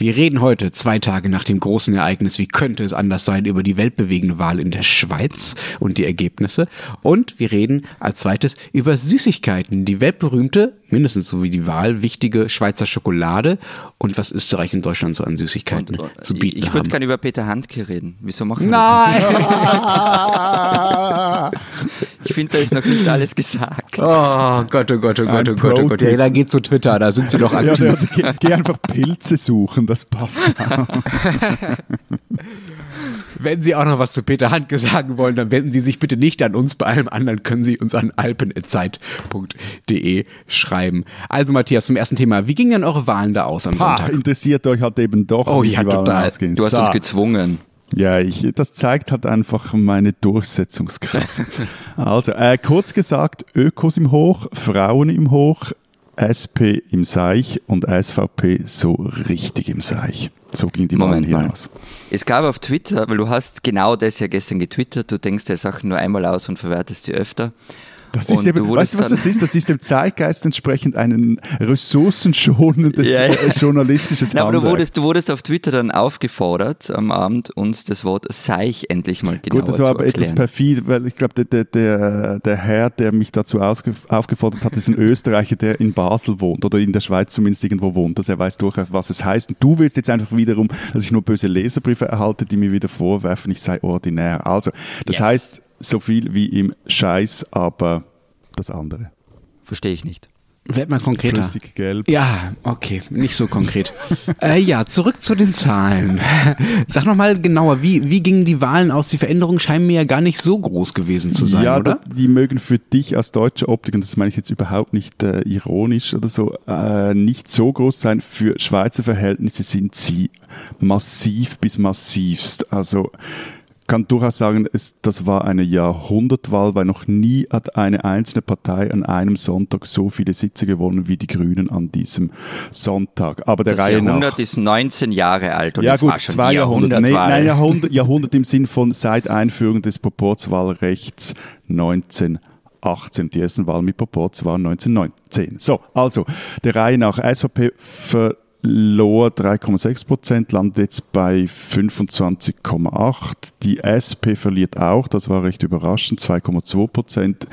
Wir reden heute, zwei Tage nach dem großen Ereignis, wie könnte es anders sein, über die weltbewegende Wahl in der Schweiz und die Ergebnisse. Und wir reden als zweites über Süßigkeiten, die weltberühmte, mindestens so wie die Wahl, wichtige Schweizer Schokolade und was Österreich und Deutschland so an Süßigkeiten und, und, zu bieten ich, ich haben. Ich würde gerne über Peter Handke reden. Wieso machen wir Nein! das ich finde, da ist noch nicht alles gesagt. Oh Gott, oh Gott, oh Gott, oh Gott, oh Gott. Ja, da geht zu Twitter, da sind sie doch aktiv. Ja, geh, geh einfach Pilze suchen, das passt. Wenn Sie auch noch was zu Peter Handke sagen wollen, dann wenden Sie sich bitte nicht an uns. Bei allem anderen können Sie uns an alpen.zeit.de schreiben. Also Matthias, zum ersten Thema. Wie gingen denn eure Wahlen da aus am ha, Sonntag? Interessiert euch halt eben doch. Oh ja, total. Du hast uns gezwungen. Ja, ich, das zeigt halt einfach meine Durchsetzungskraft. also, äh, kurz gesagt, Ökos im Hoch, Frauen im Hoch, SP im Seich und SVP so richtig im Seich. So ging die Moment hinaus. Mal. Es gab auf Twitter, weil du hast genau das ja gestern getwittert, du denkst dir Sachen nur einmal aus und verwertest sie öfter. Das ist eben, weißt du, was das ist? Das ist dem Zeitgeist entsprechend ein ressourcenschonendes ja, ja. Äh, journalistisches ja, aber du wurdest, du wurdest auf Twitter dann aufgefordert, am Abend uns das Wort Seich endlich mal genauer Gut, das war aber erklären. etwas perfid, weil ich glaube, der, der, der Herr, der mich dazu aufgefordert hat, ist ein Österreicher, der in Basel wohnt oder in der Schweiz zumindest irgendwo wohnt. Dass er weiß durchaus, was es heißt. Und du willst jetzt einfach wiederum, dass ich nur böse Leserbriefe erhalte, die mir wieder vorwerfen, ich sei ordinär. Also, das yes. heißt, so viel wie im Scheiß, aber das andere. Verstehe ich nicht. Werd mal konkreter. Flüssig gelb. Ja, okay, nicht so konkret. äh, ja, zurück zu den Zahlen. Sag nochmal genauer, wie, wie gingen die Wahlen aus? Die Veränderungen scheinen mir ja gar nicht so groß gewesen zu sein, ja, oder? Ja, die mögen für dich als deutsche Optik, und das meine ich jetzt überhaupt nicht äh, ironisch oder so, äh, nicht so groß sein. Für Schweizer Verhältnisse sind sie massiv bis massivst. Also kann durchaus sagen, es, das war eine Jahrhundertwahl, weil noch nie hat eine einzelne Partei an einem Sonntag so viele Sitze gewonnen wie die Grünen an diesem Sonntag. Aber der das Reihe Jahrhundert nach, ist 19 Jahre alt und ja, es gut, war schon zwei Jahrhunderte. Nee, nein, Jahrhundert, Jahrhundert im Sinn von seit Einführung des Proporzwahlrechts 1918. Die ersten Wahlen mit Proporz waren 1919. So, also der Reihe nach SVP ver Lohr 3,6 Prozent, landet jetzt bei 25,8. Die SP verliert auch, das war recht überraschend, 2,2 Prozent.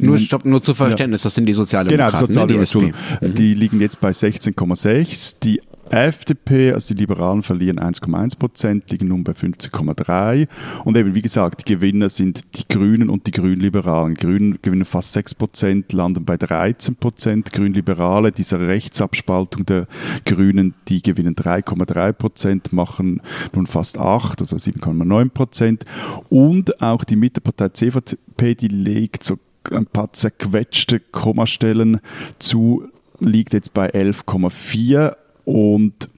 Nur, stopp, nur zu Verständnis, ja. das sind die Sozialdemokraten. Genau, Sozialdemokraten. Ne, die, die liegen jetzt bei 16,6. Die FDP, also die Liberalen verlieren 1,1 Prozent, liegen nun bei 50,3. Und eben, wie gesagt, die Gewinner sind die Grünen und die Grünliberalen. Die Grünen gewinnen fast 6 Prozent, landen bei 13 Prozent. Grünliberale, diese Rechtsabspaltung der Grünen, die gewinnen 3,3 Prozent, machen nun fast 8, also 7,9 Prozent. Und auch die Mittepartei CVP, die legt so ein paar zerquetschte Kommastellen zu, liegt jetzt bei 11,4 und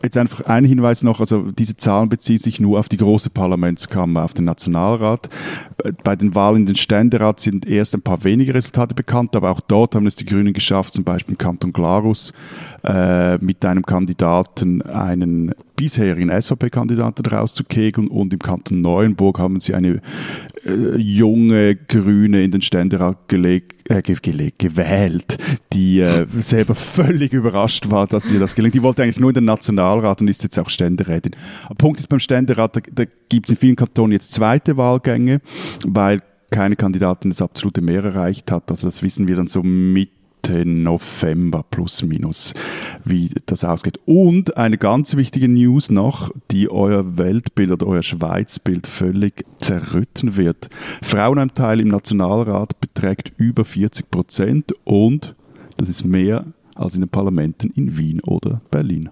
Jetzt einfach ein Hinweis noch, also diese Zahlen beziehen sich nur auf die große Parlamentskammer, auf den Nationalrat. Bei den Wahlen in den Ständerat sind erst ein paar wenige Resultate bekannt, aber auch dort haben es die Grünen geschafft, zum Beispiel im Kanton Glarus äh, mit einem Kandidaten einen bisherigen SVP-Kandidaten rauszukegeln und im Kanton Neuenburg haben sie eine äh, junge Grüne in den Ständerat gelegt, äh, gelegt gewählt, die äh, selber völlig überrascht war, dass ihr das gelingt. Die wollte eigentlich nur in den Nationalrat und ist jetzt auch Ständerätin. Der Punkt ist beim Ständerat, da, da gibt es in vielen Kantonen jetzt zweite Wahlgänge, weil keine Kandidatin das absolute Mehr erreicht hat. Also das wissen wir dann so mit November plus minus, wie das ausgeht. Und eine ganz wichtige News noch, die euer Weltbild oder euer Schweizbild völlig zerrütten wird. Frauenanteil im Nationalrat beträgt über 40 Prozent und das ist mehr als in den Parlamenten in Wien oder Berlin.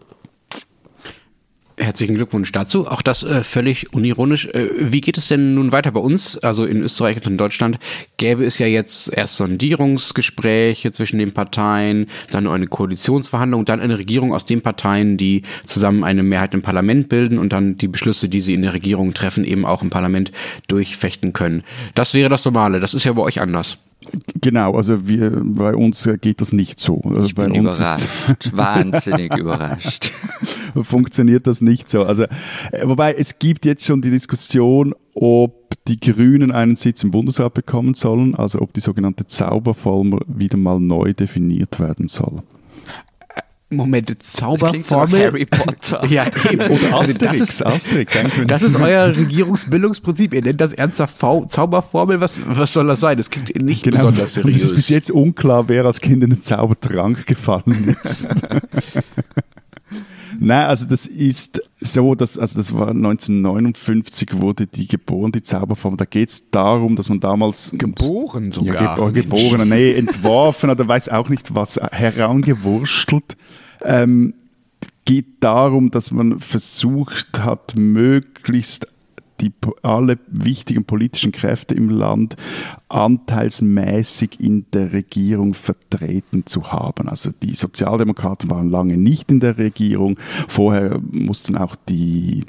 Herzlichen Glückwunsch dazu. Auch das äh, völlig unironisch. Äh, wie geht es denn nun weiter bei uns? Also in Österreich und in Deutschland gäbe es ja jetzt erst Sondierungsgespräche zwischen den Parteien, dann eine Koalitionsverhandlung, dann eine Regierung aus den Parteien, die zusammen eine Mehrheit im Parlament bilden und dann die Beschlüsse, die sie in der Regierung treffen, eben auch im Parlament durchfechten können. Das wäre das Normale. Das ist ja bei euch anders. Genau, also wir, bei uns geht das nicht so. Also ich bei bin uns überrascht, wahnsinnig überrascht. funktioniert das nicht so. Also, äh, wobei es gibt jetzt schon die Diskussion, ob die Grünen einen Sitz im Bundesrat bekommen sollen, also ob die sogenannte Zauberformel wieder mal neu definiert werden soll. Moment, Zauberformel. Harry Potter. Ja, eben. Oder Also Asterix, das ist, Asterix. das ist euer Regierungsbildungsprinzip. Ihr nennt das ernsthaft v Zauberformel. Was, was soll das sein? Das klingt nicht Genau. besonders Und es ist bis seriös. jetzt unklar, wer als Kind in den Zaubertrank gefallen ist. Nein, also das ist so, dass, also das war 1959 wurde die geboren, die Zauberform. Da geht es darum, dass man damals Geboren sogar. Ja, gebo Mensch. geboren, nee, entworfen oder weiß auch nicht was, herangewurstelt. Ähm, geht darum, dass man versucht hat, möglichst die, alle wichtigen politischen Kräfte im Land anteilsmäßig in der Regierung vertreten zu haben. Also die Sozialdemokraten waren lange nicht in der Regierung. Vorher mussten auch die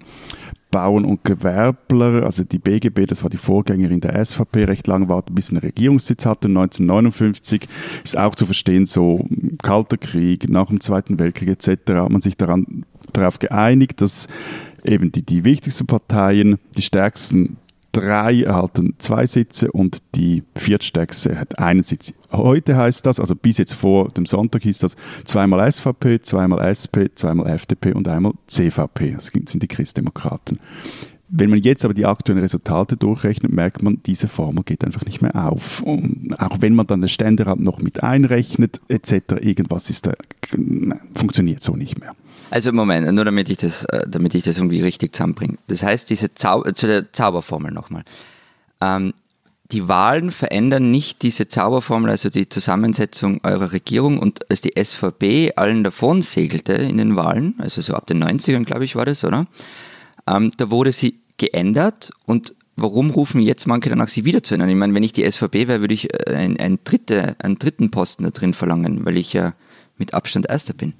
Bauern und Gewerbler, also die BGB, das war die Vorgängerin der SVP, recht lange warten, bis sie einen Regierungssitz hatte. Und 1959 ist auch zu verstehen, so Kalter Krieg, nach dem Zweiten Weltkrieg etc., hat man sich daran, darauf geeinigt, dass eben die, die wichtigsten Parteien, die stärksten drei erhalten zwei Sitze und die viertstärkste hat einen Sitz. Heute heißt das, also bis jetzt vor dem Sonntag hieß das zweimal SVP, zweimal SP, zweimal FDP und einmal CVP. Das sind die Christdemokraten. Wenn man jetzt aber die aktuellen Resultate durchrechnet, merkt man, diese Formel geht einfach nicht mehr auf. Und auch wenn man dann den Ständerat noch mit einrechnet, etc., irgendwas ist da, funktioniert so nicht mehr. Also Moment, nur damit ich das, äh, damit ich das irgendwie richtig zusammenbringe. Das heißt, diese Zau zu der Zauberformel nochmal. Ähm, die Wahlen verändern nicht diese Zauberformel, also die Zusammensetzung eurer Regierung. Und als die SVP allen davon segelte in den Wahlen, also so ab den 90ern, glaube ich, war das, oder? Ähm, da wurde sie geändert und warum rufen jetzt manche danach, sie wieder zu ändern? Ich meine, wenn ich die SVP wäre, würde ich äh, ein, ein dritte, einen dritten Posten da drin verlangen, weil ich ja mit Abstand Erster bin.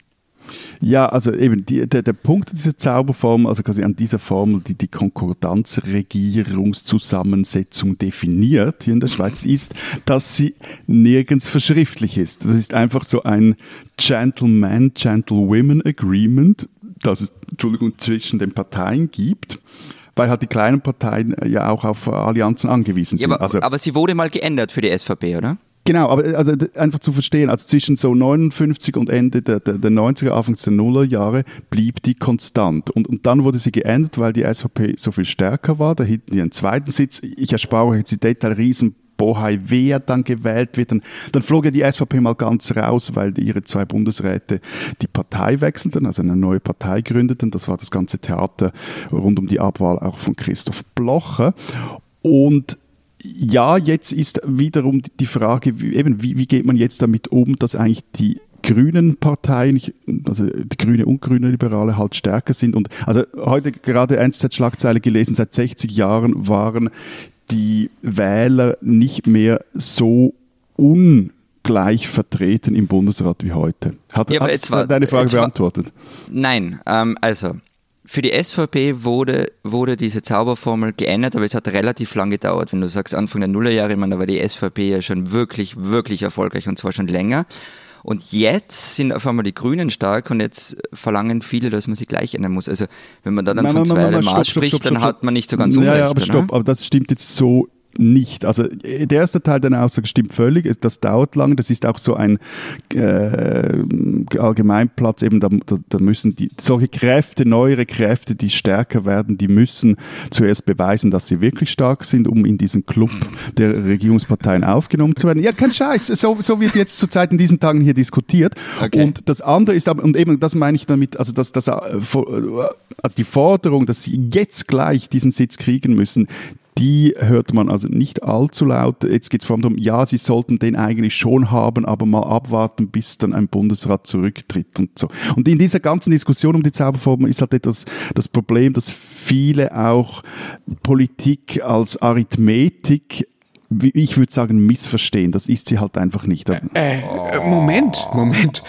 Ja, also eben die, der, der Punkt dieser Zauberformel, also quasi an dieser Formel, die die Konkordanzregierungszusammensetzung definiert hier in der Schweiz, ist, dass sie nirgends verschriftlich ist. Das ist einfach so ein Gentleman, Gentlewomen Agreement, das es, Entschuldigung, zwischen den Parteien gibt weil halt die kleinen Parteien ja auch auf Allianzen angewiesen sind. Ja, aber, also, aber sie wurde mal geändert für die SVP, oder? Genau, aber also d- einfach zu verstehen, also zwischen so 59 und Ende der, der, der 90er, Anfangs der Nullerjahre blieb die konstant. Und, und dann wurde sie geändert, weil die SVP so viel stärker war. Da hielten die einen zweiten Sitz. Ich erspare euch jetzt die Detail, riesen Bohai, wer dann gewählt wird. Dann, dann flog ja die SVP mal ganz raus, weil ihre zwei Bundesräte die Partei wechselten, also eine neue Partei gründeten. Das war das ganze Theater rund um die Abwahl auch von Christoph Blocher. Und ja, jetzt ist wiederum die Frage, wie, eben, wie, wie geht man jetzt damit um, dass eigentlich die grünen Parteien, also die grüne und grüne Liberale halt stärker sind. Und also heute gerade NZ-Schlagzeile gelesen, seit 60 Jahren waren die Wähler nicht mehr so ungleich vertreten im Bundesrat wie heute. Hat, Ja, aber hat's jetzt war- deine Frage jetzt war- beantwortet? Nein, ähm, also für die SVP wurde, wurde diese Zauberformel geändert, aber es hat relativ lang gedauert. Wenn du sagst Anfang der Nullerjahre, ich meine, da war die SVP ja schon wirklich, wirklich erfolgreich und zwar schon länger. Und jetzt sind auf einmal die Grünen stark und jetzt verlangen viele, dass man sie gleich ändern muss. Also wenn man da dann Nein, von nein, nein, zwei nein, Maß stopp, stopp, spricht, stopp, dann stopp, hat man nicht so ganz ja, unrecht. Ja, aber oder? stopp, aber das stimmt jetzt so nicht. Also äh, der erste Teil deiner Aussage stimmt völlig, das dauert lange, das ist auch so ein äh, Allgemeinplatz, eben da, da, müssen die, solche Kräfte, neuere Kräfte, die stärker werden, die müssen zuerst beweisen, dass sie wirklich stark sind, um in diesen Club der Regierungsparteien aufgenommen zu werden. Ja, kein Scheiß, so, so wird jetzt zurzeit in diesen Tagen hier diskutiert. Okay. Und das andere ist aber, und eben das meine ich damit, also, dass, dass, äh, vor- also die Forderung, dass sie jetzt gleich diesen Sitz kriegen müssen, die hört man also nicht allzu laut. Jetzt geht es vor allem darum, ja, sie sollten den eigentlich schon haben, aber mal abwarten, bis dann ein Bundesrat zurücktritt und so. Und in dieser ganzen Diskussion um die Zauberformel ist halt etwas das Problem, dass viele auch Politik als Arithmetik ich würde sagen, missverstehen. Das ist sie halt einfach nicht. Äh, Moment, Moment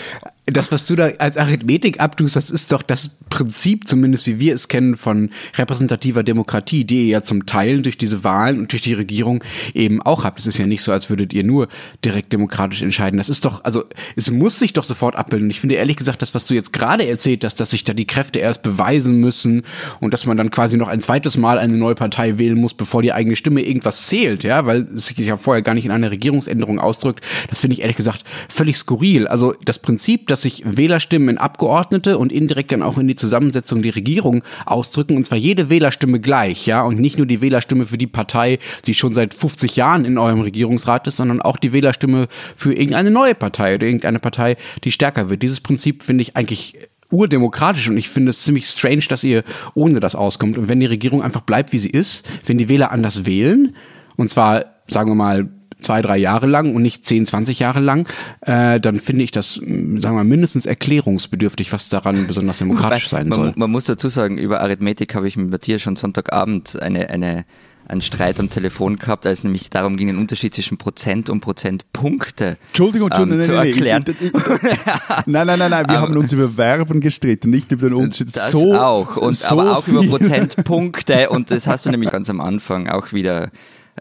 das, was du da als Arithmetik abtust, das ist doch das Prinzip, zumindest wie wir es kennen, von repräsentativer Demokratie, die ihr ja zum Teil durch diese Wahlen und durch die Regierung eben auch habt. Es ist ja nicht so, als würdet ihr nur direkt demokratisch entscheiden. Das ist doch, also es muss sich doch sofort abbilden. Ich finde ehrlich gesagt, das, was du jetzt gerade erzählt hast, dass sich da die Kräfte erst beweisen müssen und dass man dann quasi noch ein zweites Mal eine neue Partei wählen muss, bevor die eigene Stimme irgendwas zählt, ja, weil es sich ja vorher gar nicht in einer Regierungsänderung ausdrückt, das finde ich ehrlich gesagt völlig skurril. Also das Prinzip, dass dass sich Wählerstimmen in Abgeordnete und indirekt dann auch in die Zusammensetzung der Regierung ausdrücken und zwar jede Wählerstimme gleich, ja, und nicht nur die Wählerstimme für die Partei, die schon seit 50 Jahren in eurem Regierungsrat ist, sondern auch die Wählerstimme für irgendeine neue Partei oder irgendeine Partei, die stärker wird. Dieses Prinzip finde ich eigentlich urdemokratisch und ich finde es ziemlich strange, dass ihr ohne das auskommt. Und wenn die Regierung einfach bleibt, wie sie ist, wenn die Wähler anders wählen, und zwar, sagen wir mal, zwei, drei Jahre lang und nicht zehn, zwanzig Jahre lang, äh, dann finde ich das, sagen wir mal, mindestens erklärungsbedürftig, was daran besonders demokratisch sein soll. Man, man muss dazu sagen, über Arithmetik habe ich mit Matthias schon Sonntagabend eine, eine einen Streit am Telefon gehabt, als es nämlich darum ging, den Unterschied zwischen Prozent und Prozentpunkte Entschuldigung, Entschuldigung, ähm, zu nein, erklären. nein, nein, nein, nein, wir haben uns über Verben gestritten, nicht über den Unterschied. Das so, auch, und, so aber auch viel. über Prozentpunkte und das hast du nämlich ganz am Anfang auch wieder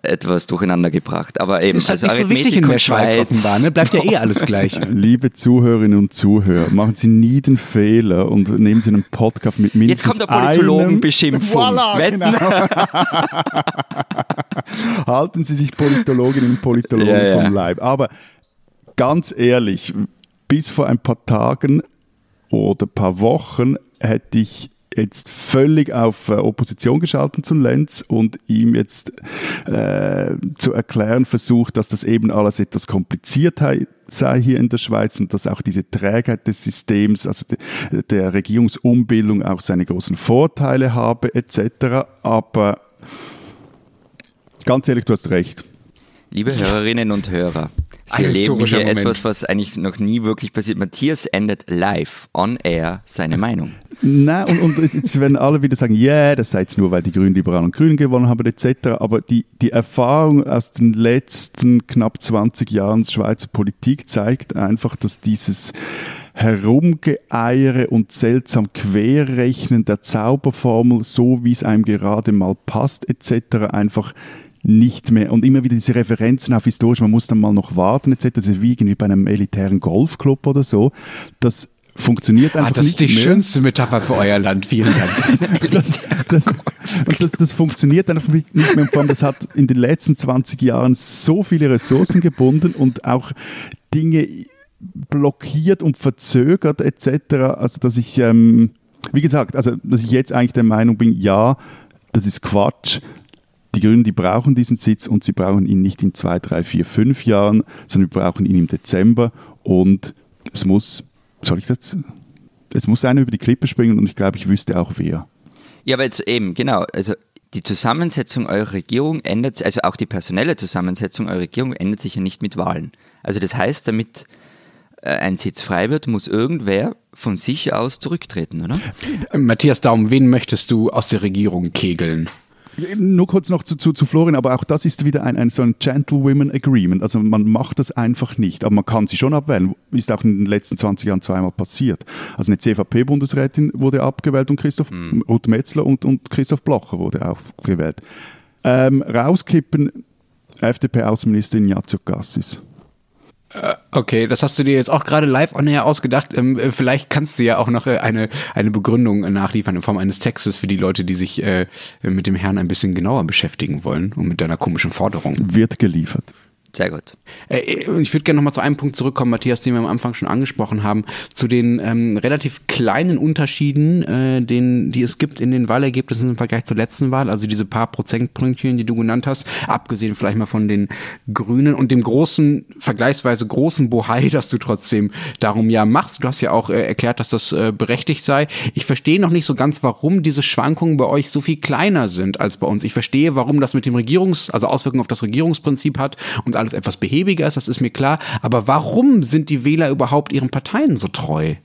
etwas durcheinander gebracht. Aber eben, ist halt also nicht so wichtig in der Schweiz, offenbar, ne? Bleibt ja eh alles gleich. Liebe Zuhörerinnen und Zuhörer, machen Sie nie den Fehler und nehmen Sie einen Podcast mit mindestens Jetzt kommt der Politologenbeschimpfung. Voilà, Wetten? genau. Halten Sie sich Politologinnen und Politologen Ja, ja. vom Leib. Aber ganz ehrlich, bis vor ein paar Tagen oder ein paar Wochen hätte ich jetzt völlig auf äh, Opposition geschalten zu Lenz und ihm jetzt äh, zu erklären versucht, dass das eben alles etwas kompliziert sei hier in der Schweiz und dass auch diese Trägheit des Systems, also de, der Regierungsumbildung auch seine großen Vorteile habe etc. Aber ganz ehrlich, du hast recht. Liebe Hörerinnen und Hörer, Sie Ein erleben historischer hier Moment. etwas, was eigentlich noch nie wirklich passiert. Matthias endet live, on air, seine Meinung. Nein, und, und jetzt werden alle wieder sagen, ja, yeah, das sei jetzt nur, weil die Grünen, Liberalen und Grünen gewonnen haben, etc. Aber die, die Erfahrung aus den letzten knapp 20 Jahren Schweizer Politik zeigt einfach, dass dieses Herumgeeiere und seltsam Querrechnen der Zauberformel, so wie es einem gerade mal passt, etc., einfach nicht mehr. Und immer wieder diese Referenzen auf historisch, man muss dann mal noch warten, etc., das ist wie bei einem elitären Golfclub oder so. Das funktioniert einfach Ah, das nicht ist die mehr. schönste Metapher für euer Land. Vielen Dank. das, das, und das, das funktioniert einfach nicht mehr. Vor allem, das hat in den letzten 20 Jahren so viele Ressourcen gebunden und auch Dinge blockiert und verzögert etc. Also dass ich, ähm, wie gesagt, also dass ich jetzt eigentlich der Meinung bin, ja, das ist Quatsch. Die Grünen, die brauchen diesen Sitz und sie brauchen ihn nicht in zwei, drei, vier, fünf Jahren, sondern wir brauchen ihn im Dezember und es muss, soll ich das? Es muss einer über die Klippe springen und ich glaube, ich wüsste auch wer. Ja, aber jetzt eben, genau. Also die Zusammensetzung eurer Regierung ändert, also auch die personelle Zusammensetzung eurer Regierung ändert sich ja nicht mit Wahlen. Also das heißt, damit äh, ein Sitz frei wird, muss irgendwer von sich aus zurücktreten, oder? Matthias Daum, wen möchtest du aus der Regierung kegeln? Nur kurz noch zu, zu, zu Florian, aber auch das ist wieder ein, ein so ein Gentlewomen Agreement. Also man macht das einfach nicht, aber man kann sie schon abwählen. Ist auch in den letzten 20 Jahren zweimal passiert. Also eine CVP-Bundesrätin wurde abgewählt und Christoph Ruth Metzler und, und Christoph Blocher wurde auch gewählt. Ähm, rauskippen FDP-Außenministerin Ignazio Cassis. Okay, das hast du dir jetzt auch gerade live on air ausgedacht. Ähm, äh, vielleicht kannst du ja auch noch äh, eine, eine Begründung äh, nachliefern in Form eines Textes für die Leute, die sich äh, mit dem Herrn ein bisschen genauer beschäftigen wollen und mit deiner komischen Forderung. Wird geliefert. Sehr gut. Äh, ich würde gerne nochmal zu einem Punkt zurückkommen, Matthias, den wir am Anfang schon angesprochen haben, zu den ähm, relativ kleinen Unterschieden, äh, den, die es gibt in den Wahlergebnissen im Vergleich zur letzten Wahl, also diese paar Prozentpünktchen, die du genannt hast, abgesehen vielleicht mal von den Grünen und dem großen, vergleichsweise großen Bohai, dass du trotzdem darum ja machst. Du hast ja auch äh, erklärt, dass das äh, berechtigt sei. Ich verstehe noch nicht so ganz, warum diese Schwankungen bei euch so viel kleiner sind als bei uns. Ich verstehe, warum das mit dem Regierungs-, also Auswirkungen auf das Regierungsprinzip hat und alles etwas behäbiger ist, das ist mir klar. Aber warum sind die Wähler überhaupt ihren Parteien so treu?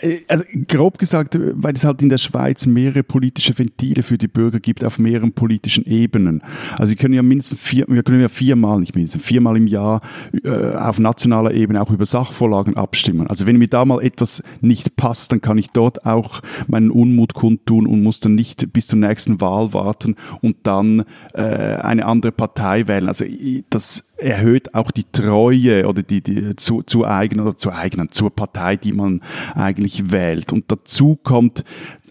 Äh, also grob gesagt, weil es halt in der Schweiz mehrere politische Ventile für die Bürger gibt auf mehreren politischen Ebenen. Also wir können ja mindestens vier, wir können ja viermal, nicht mindestens, viermal im Jahr äh, auf nationaler Ebene auch über Sachvorlagen abstimmen. Also wenn mir da mal etwas nicht passt, dann kann ich dort auch meinen Unmut kundtun und muss dann nicht bis zur nächsten Wahl warten und dann äh, eine andere Partei wählen. Also das erhöht auch die Treue oder die, die zu, zu eigenen oder zu eigenen, zur Partei, die man eigentlich wählt. Und dazu kommt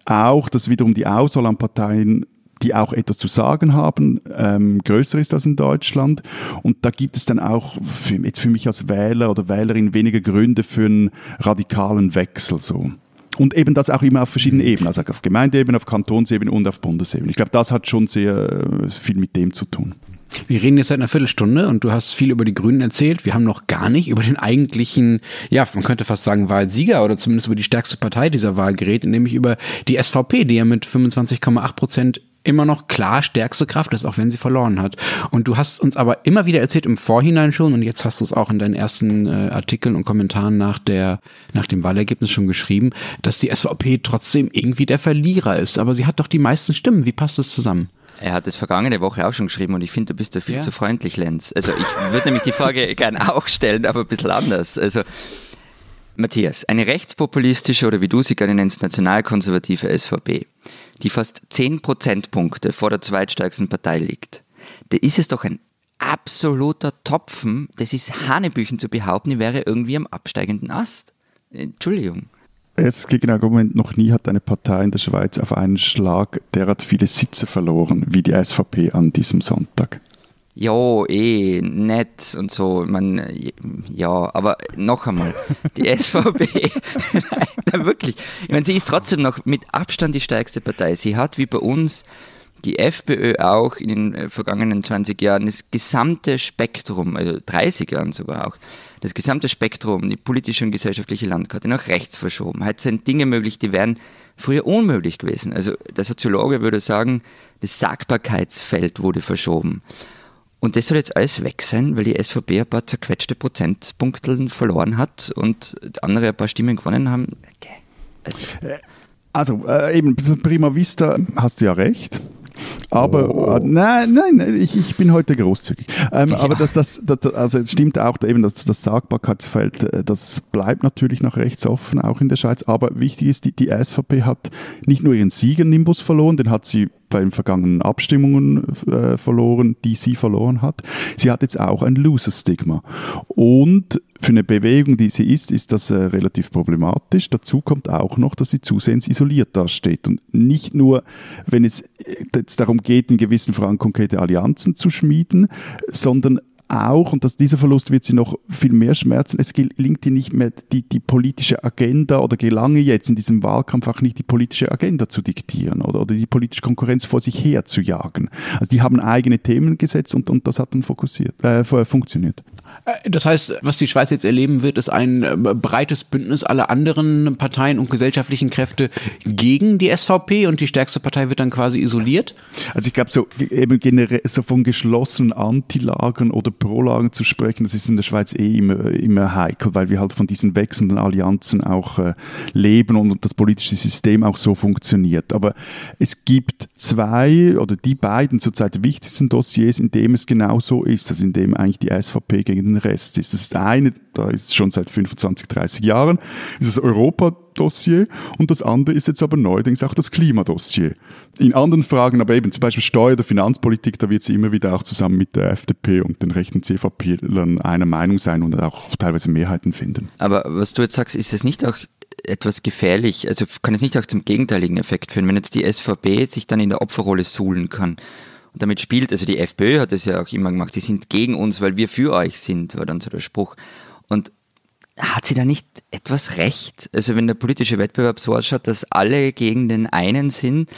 auch, dass wiederum die Auswahl an Parteien die auch etwas zu sagen haben, ähm, größer ist als in Deutschland. Und da gibt es dann auch für, jetzt für mich als Wähler oder Wählerin weniger Gründe für einen radikalen Wechsel. So. Und eben das auch immer auf verschiedenen Ebenen, also auf Gemeindeebene, auf Kantonsebene und auf Bundesebene. Ich glaube, das hat schon sehr äh, viel mit dem zu tun. Wir reden jetzt seit einer Viertelstunde und du hast viel über die Grünen erzählt. Wir haben noch gar nicht über den eigentlichen, ja, man könnte fast sagen Wahlsieger oder zumindest über die stärkste Partei dieser Wahl geredet, nämlich über die SVP, die ja mit 25,8 Prozent immer noch klar stärkste Kraft ist, auch wenn sie verloren hat. Und du hast uns aber immer wieder erzählt im Vorhinein schon und jetzt hast du es auch in deinen ersten äh, Artikeln und Kommentaren nach der nach dem Wahlergebnis schon geschrieben, dass die SVP trotzdem irgendwie der Verlierer ist. Aber sie hat doch die meisten Stimmen. Wie passt das zusammen? Er hat es vergangene Woche auch schon geschrieben und ich finde, du bist da viel ja. zu freundlich, Lenz. Also ich würde nämlich die Frage gerne auch stellen, aber ein bisschen anders. Also Matthias, eine rechtspopulistische oder wie du sie gerne nennst, nationalkonservative SVP, die fast 10 Prozentpunkte vor der zweitstärksten Partei liegt, da ist es doch ein absoluter Topfen, das ist Hanebüchen zu behaupten, die wäre irgendwie am absteigenden Ast. Entschuldigung. Das Gegenargument, noch nie hat eine Partei in der Schweiz auf einen Schlag derart viele Sitze verloren wie die SVP an diesem Sonntag. Ja, eh, nett und so. Man, ja, aber noch einmal, die SVP, nein, wirklich. Ich meine, sie ist trotzdem noch mit Abstand die stärkste Partei. Sie hat wie bei uns die FPÖ auch in den äh, vergangenen 20 Jahren das gesamte Spektrum, also 30 Jahren sogar auch, das gesamte Spektrum, die politische und gesellschaftliche Landkarte nach rechts verschoben. Heute sind Dinge möglich, die wären früher unmöglich gewesen. Also der Soziologe würde sagen, das Sagbarkeitsfeld wurde verschoben. Und das soll jetzt alles weg sein, weil die SVP ein paar zerquetschte Prozentpunkte verloren hat und andere ein paar Stimmen gewonnen haben. Okay. Also, äh, also äh, eben, prima vista hast du ja recht. Aber oh. äh, nein, nein, ich, ich bin heute großzügig. Ähm, ja. Aber das, das, das, also es stimmt auch eben, dass das Sagbarkeitsfeld, äh, das bleibt natürlich nach rechts offen, auch in der Schweiz. Aber wichtig ist, die, die SVP hat nicht nur ihren Siegernimbus verloren, den hat sie bei den vergangenen Abstimmungen äh, verloren, die sie verloren hat. Sie hat jetzt auch ein Loser-Stigma. Und für eine Bewegung, die sie ist, ist das äh, relativ problematisch. Dazu kommt auch noch, dass sie zusehends isoliert dasteht. Und nicht nur, wenn es äh, jetzt darum geht, in gewissen Fragen konkrete Allianzen zu schmieden, sondern auch, und dass dieser Verlust wird sie noch viel mehr schmerzen, es gelingt ihr nicht mehr die, die politische Agenda oder gelange jetzt in diesem Wahlkampf auch nicht die politische Agenda zu diktieren oder, oder die politische Konkurrenz vor sich her zu jagen. Also die haben eigene Themen gesetzt und, und das hat dann fokussiert, äh, funktioniert. Äh, das heißt, was die Schweiz jetzt erleben wird, ist ein äh, breites Bündnis aller anderen Parteien und gesellschaftlichen Kräfte gegen die SVP und die stärkste Partei wird dann quasi isoliert? Also ich glaube, so eben generell so von geschlossenen Antilagern oder Prolagern zu sprechen, das ist in der Schweiz eh immer, immer heikel, weil wir halt von diesen wechselnden Allianzen auch äh, leben und das politische System auch so funktioniert. Aber es gibt zwei oder die beiden zurzeit wichtigsten Dossiers, in dem es genau so ist, also in dem eigentlich die SVP gegen den Rest ist. Das ist eine, da ist schon seit 25, 30 Jahren, ist das Europa-Dossier und das andere ist jetzt aber neuerdings auch das Klimadossier. In anderen Fragen, aber eben zum Beispiel Steuer- oder Finanzpolitik, da wird sie immer wieder auch zusammen mit der FDP und den rechten CVP-Lern einer Meinung sein und auch teilweise Mehrheiten finden. Aber was du jetzt sagst, ist es nicht auch etwas gefährlich, also kann es nicht auch zum gegenteiligen Effekt führen, wenn jetzt die SVP sich dann in der Opferrolle suhlen kann damit spielt. Also die FPÖ hat es ja auch immer gemacht, die sind gegen uns, weil wir für euch sind, war dann so der Spruch. Und hat sie da nicht etwas recht? Also wenn der politische Wettbewerb so ausschaut, dass alle gegen den einen sind,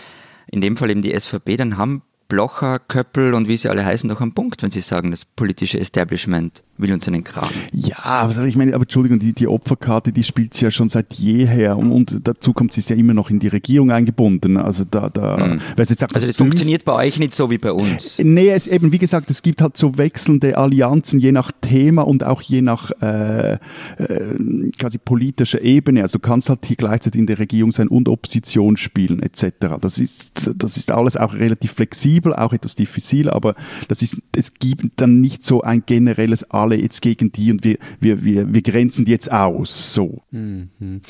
in dem Fall eben die SVP, dann haben Blocher, Köppel und wie sie alle heißen doch einen Punkt, wenn sie sagen, das politische Establishment will uns einen Kram. Ja, aber ich meine, aber Entschuldigung, die, die Opferkarte, die spielt sie ja schon seit jeher und, und dazu kommt sie ist ja immer noch in die Regierung eingebunden. Also da, da, hm. jetzt sagt, also es funktioniert bei euch nicht so wie bei uns. Nee, es eben, wie gesagt, es gibt halt so wechselnde Allianzen je nach Thema und auch je nach äh, äh, quasi politischer Ebene. Also du kannst halt hier gleichzeitig in der Regierung sein und Opposition spielen etc. Das ist, das ist alles auch relativ flexibel, auch etwas diffizil, aber das ist, es gibt dann nicht so ein generelles alle jetzt gegen die und wir, wir, wir, wir grenzen die jetzt aus. So. Mhm.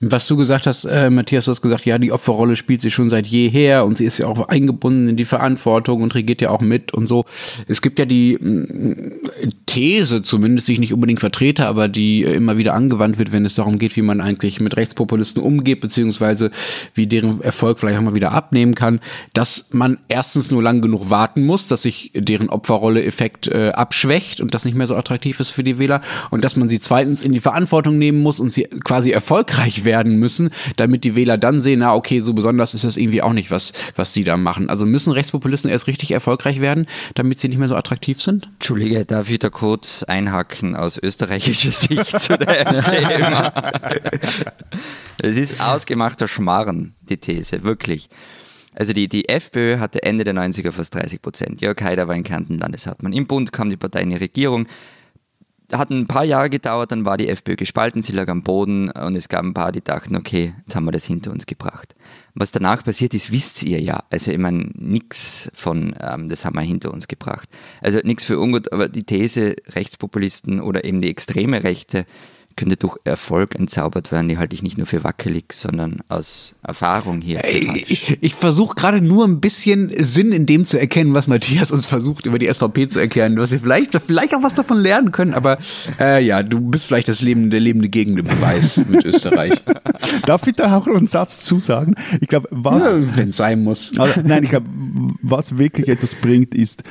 Was du gesagt hast, äh, Matthias, du hast gesagt, ja, die Opferrolle spielt sie schon seit jeher und sie ist ja auch eingebunden in die Verantwortung und regiert ja auch mit und so. Es gibt ja die äh, These, zumindest die ich nicht unbedingt vertrete, aber die immer wieder angewandt wird, wenn es darum geht, wie man eigentlich mit Rechtspopulisten umgeht, beziehungsweise wie deren Erfolg vielleicht auch mal wieder abnehmen kann, dass man erstens nur lang genug warten muss, dass sich deren Opferrolle-Effekt äh, abschwächt und das nicht mehr so attraktiv ist für die Wähler und dass man sie zweitens in die Verantwortung nehmen muss und sie quasi erfolgreich werden müssen, damit die Wähler dann sehen, na okay, so besonders ist das irgendwie auch nicht, was, was die da machen. Also müssen Rechtspopulisten erst richtig erfolgreich werden, damit sie nicht mehr so attraktiv sind? Entschuldige, darf ich da kurz einhaken aus österreichischer Sicht zu dem Thema? Es ist ausgemachter Schmarren, die These, wirklich. Also die, die FPÖ hatte Ende der 90er fast 30 Prozent. Jörg Haider war in Kärnten Landeshauptmann. Im Bund kam die Partei in die Regierung hat ein paar Jahre gedauert, dann war die FPÖ gespalten, sie lag am Boden und es gab ein paar, die dachten, okay, jetzt haben wir das hinter uns gebracht. Was danach passiert ist, wisst ihr ja. Also ich meine, nichts von, ähm, das haben wir hinter uns gebracht. Also nichts für ungut, aber die These, Rechtspopulisten oder eben die extreme Rechte könnte durch Erfolg entzaubert werden, die halte ich nicht nur für wackelig, sondern aus Erfahrung hier. Ich, ich versuche gerade nur ein bisschen Sinn in dem zu erkennen, was Matthias uns versucht, über die SVP zu erklären, was wir vielleicht, vielleicht auch was davon lernen können, aber äh, ja, du bist vielleicht das Leben, der lebende Gegenbeweis mit Österreich. Darf ich da auch noch einen Satz zusagen? Ich glaube, was. Ja, Wenn es sein muss. Also, nein, ich glaube, was wirklich etwas bringt, ist,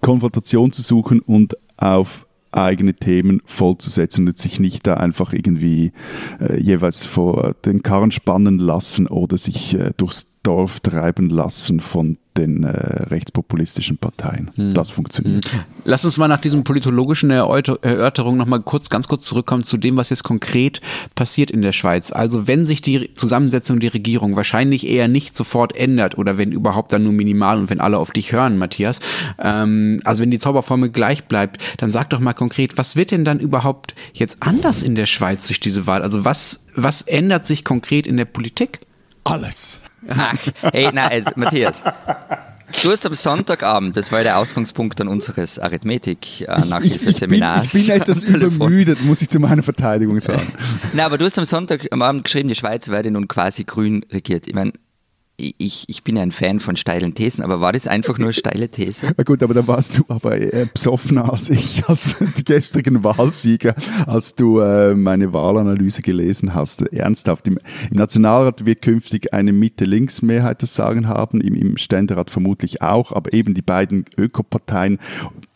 Konfrontation zu suchen und auf eigene Themen vollzusetzen und sich nicht da einfach irgendwie äh, jeweils vor den Karren spannen lassen oder sich äh, durchs Dorf treiben lassen von den äh, rechtspopulistischen Parteien. Hm. Das funktioniert. Hm. Lass uns mal nach diesen politologischen Erörterungen nochmal kurz, ganz kurz zurückkommen zu dem, was jetzt konkret passiert in der Schweiz. Also wenn sich die Zusammensetzung der Regierung wahrscheinlich eher nicht sofort ändert oder wenn überhaupt dann nur minimal und wenn alle auf dich hören, Matthias, ähm, also wenn die Zauberformel gleich bleibt, dann sag doch mal konkret, was wird denn dann überhaupt jetzt anders in der Schweiz durch diese Wahl? Also was, was ändert sich konkret in der Politik? Alles. Ach, hey, nein, also, Matthias. Du hast am Sonntagabend, das war ja der Ausgangspunkt dann unseres Arithmetik-Nachhilfeseminars. Ich, ich, bin, ich bin etwas übermüdet, muss ich zu meiner Verteidigung sagen. Nein, aber du hast am Sonntagabend geschrieben, die Schweiz werde nun quasi grün regiert. Ich meine, ich, ich bin ein Fan von steilen Thesen, aber war das einfach nur steile These? Na gut, aber da warst du aber äh, besoffener als ich, als die gestrigen Wahlsieger, als du äh, meine Wahlanalyse gelesen hast. Ernsthaft, im, im Nationalrat wird künftig eine Mitte-Links-Mehrheit das Sagen haben, im, im Ständerat vermutlich auch, aber eben die beiden Ökoparteien,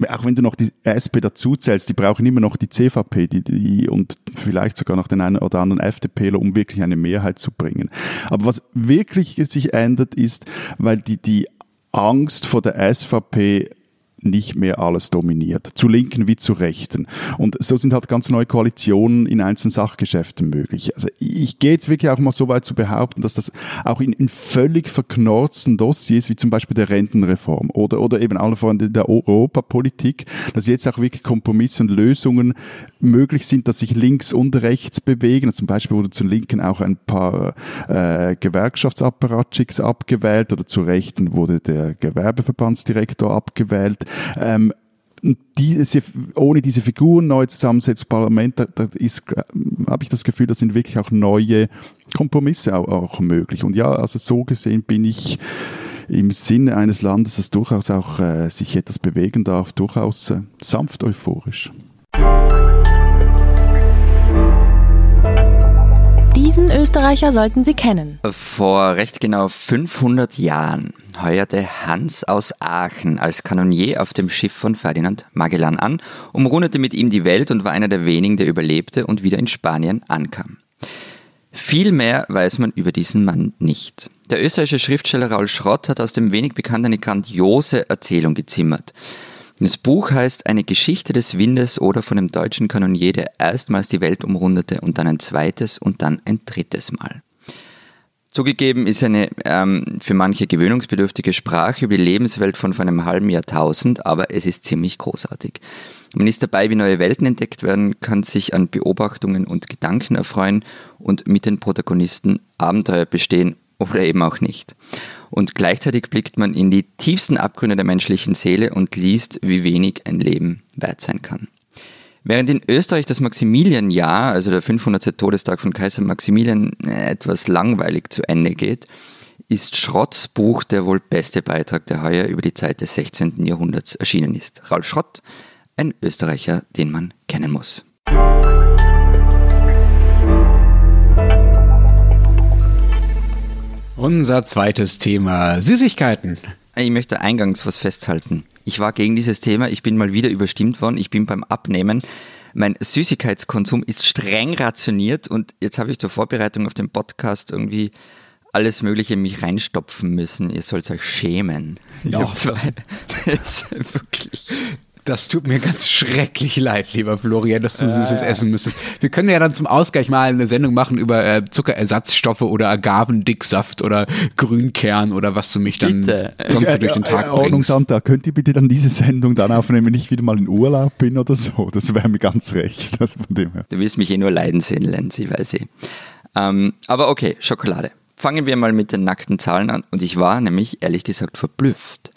auch wenn du noch die SP dazu zählst, die brauchen immer noch die CVP die, die, und vielleicht sogar noch den einen oder anderen FDPler, um wirklich eine Mehrheit zu bringen. Aber was wirklich sich ändert, ist, weil die, die Angst vor der SVP nicht mehr alles dominiert, zu Linken wie zu Rechten. Und so sind halt ganz neue Koalitionen in einzelnen Sachgeschäften möglich. Also ich gehe jetzt wirklich auch mal so weit zu behaupten, dass das auch in, in völlig verknorzten Dossiers, wie zum Beispiel der Rentenreform oder, oder eben alle voran der Europapolitik, dass jetzt auch wirklich Kompromisse und Lösungen möglich sind, dass sich links und rechts bewegen. Zum Beispiel wurde zu Linken auch ein paar äh, Gewerkschaftsapparatschicks abgewählt oder zu Rechten wurde der Gewerbeverbandsdirektor abgewählt. Ähm, diese, ohne diese Figuren neu zusammensetzen, Parlament, da, da ist, habe ich das Gefühl, da sind wirklich auch neue Kompromisse auch, auch, möglich. Und ja, also so gesehen bin ich im Sinne eines Landes, das durchaus auch äh, sich etwas bewegen darf, durchaus äh, sanft euphorisch. Diesen Österreicher sollten Sie kennen. Vor recht genau 500 Jahren heuerte Hans aus Aachen als Kanonier auf dem Schiff von Ferdinand Magellan an, umrundete mit ihm die Welt und war einer der wenigen, der überlebte und wieder in Spanien ankam. Viel mehr weiß man über diesen Mann nicht. Der österreichische Schriftsteller Raul Schrott hat aus dem wenig bekannten eine grandiose Erzählung gezimmert. Das Buch heißt Eine Geschichte des Windes oder von dem deutschen Kanonier, der erstmals die Welt umrundete und dann ein zweites und dann ein drittes Mal. Zugegeben ist eine ähm, für manche gewöhnungsbedürftige Sprache über die Lebenswelt von vor einem halben Jahrtausend, aber es ist ziemlich großartig. Man ist dabei, wie neue Welten entdeckt werden, kann sich an Beobachtungen und Gedanken erfreuen und mit den Protagonisten Abenteuer bestehen oder eben auch nicht. Und gleichzeitig blickt man in die tiefsten Abgründe der menschlichen Seele und liest, wie wenig ein Leben wert sein kann. Während in Österreich das Maximilianjahr, also der 500. Todestag von Kaiser Maximilian, etwas langweilig zu Ende geht, ist Schrotts Buch der wohl beste Beitrag, der heuer über die Zeit des 16. Jahrhunderts erschienen ist. Ralf Schrott, ein Österreicher, den man kennen muss. Unser zweites Thema, Süßigkeiten. Ich möchte eingangs was festhalten. Ich war gegen dieses Thema, ich bin mal wieder überstimmt worden, ich bin beim Abnehmen. Mein Süßigkeitskonsum ist streng rationiert und jetzt habe ich zur Vorbereitung auf den Podcast irgendwie alles Mögliche in mich reinstopfen müssen. Ihr sollt euch schämen. Ja, das, das ist wirklich. Das tut mir ganz schrecklich leid, lieber Florian, dass du äh. Süßes essen müsstest. Wir können ja dann zum Ausgleich mal eine Sendung machen über äh, Zuckerersatzstoffe oder Agavendicksaft oder Grünkern oder was du mich dann bitte. sonst so durch den Tag äh, bringst. Ordnungsamt, könnt ihr bitte dann diese Sendung dann aufnehmen, wenn ich wieder mal in Urlaub bin oder so? Das wäre mir ganz recht. Also von dem her. Du willst mich eh nur leiden sehen, Lenzi, weiß ich. Ähm, aber okay, Schokolade. Fangen wir mal mit den nackten Zahlen an und ich war nämlich ehrlich gesagt verblüfft.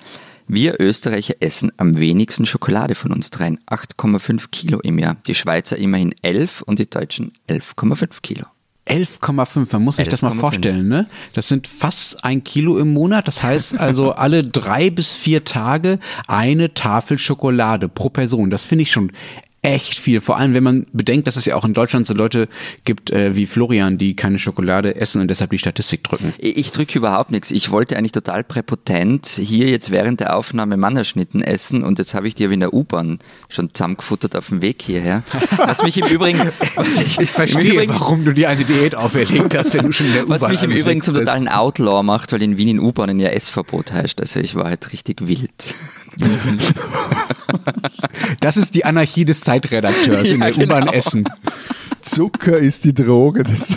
Wir Österreicher essen am wenigsten Schokolade von uns dreien, 8,5 Kilo im Jahr. Die Schweizer immerhin 11 und die Deutschen 11,5 Kilo. 11,5, man muss sich 11, das mal vorstellen, ne? Das sind fast ein Kilo im Monat. Das heißt also alle drei bis vier Tage eine Tafel Schokolade pro Person. Das finde ich schon echt viel. Vor allem, wenn man bedenkt, dass es ja auch in Deutschland so Leute gibt äh, wie Florian, die keine Schokolade essen und deshalb die Statistik drücken. Ich, drücke überhaupt nichts. Ich wollte eigentlich total präpotent hier jetzt während der Aufnahme Mannerschnitten essen und jetzt habe ich die aber in der U-Bahn schon zusammengefuttert auf dem Weg hierher. Was mich im Übrigen... Was ich, ich verstehe, Übrigen, warum du dir eine Diät auferlegt hast, wenn du schon in der U-Bahn Was mich im Übrigen zum totalen Outlaw macht, weil in Wien in U-Bahnen ja Essverbot heißt. Also ich war halt richtig wild. Das ist die Anarchie des Zeitredakteurs ja, in der genau. U-Bahn Essen. Zucker ist die Droge des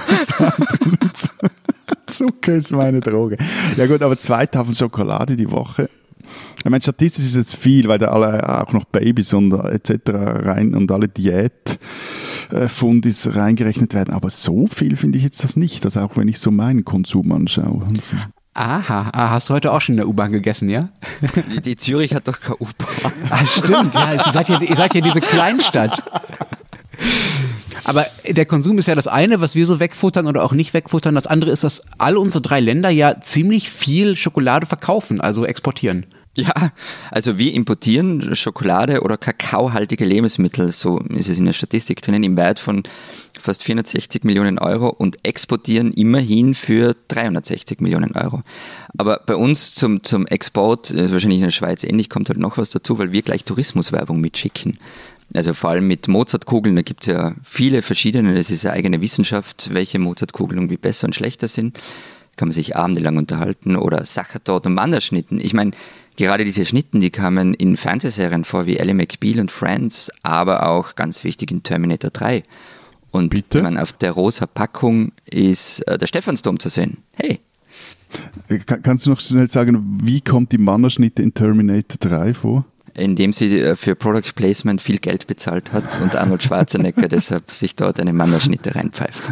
Zucker ist meine Droge. Ja gut, aber zwei Tafeln Schokolade die Woche. Ich meine, statistisch ist es viel, weil da alle auch noch Babys und etc. rein und alle Diätfundis reingerechnet werden. Aber so viel finde ich jetzt das nicht, also auch wenn ich so meinen Konsum anschaue. Aha, ah, hast du heute auch schon in der U-Bahn gegessen, ja? Die, die, Zürich hat doch keine U-Bahn. Ah, stimmt, ja, ihr seid ja, ihr seid ja diese Kleinstadt. Aber der Konsum ist ja das eine, was wir so wegfuttern oder auch nicht wegfuttern. Das andere ist, dass alle unsere drei Länder ja ziemlich viel Schokolade verkaufen, also exportieren. Ja, also wir importieren Schokolade oder kakaohaltige Lebensmittel, so ist es in der Statistik drinnen, im Wert von fast 460 Millionen Euro und exportieren immerhin für 360 Millionen Euro. Aber bei uns zum, zum Export, ist wahrscheinlich in der Schweiz ähnlich, kommt halt noch was dazu, weil wir gleich Tourismuswerbung mitschicken. Also vor allem mit Mozartkugeln, da gibt es ja viele verschiedene, das ist eine eigene Wissenschaft, welche Mozartkugeln irgendwie besser und schlechter sind. Kann man sich abendelang unterhalten oder Sachertorten und Manderschnitten. Ich meine, Gerade diese Schnitten, die kamen in Fernsehserien vor wie Ellie McBeal und Friends, aber auch ganz wichtig in Terminator 3. Und Bitte? Man, auf der rosa Packung ist äh, der Stephansdom zu sehen. Hey. Äh, kannst du noch schnell sagen, wie kommt die Mannerschnitte in Terminator 3 vor? Indem sie äh, für Product Placement viel Geld bezahlt hat und Arnold Schwarzenegger deshalb sich dort eine Mannerschnitte reinpfeift.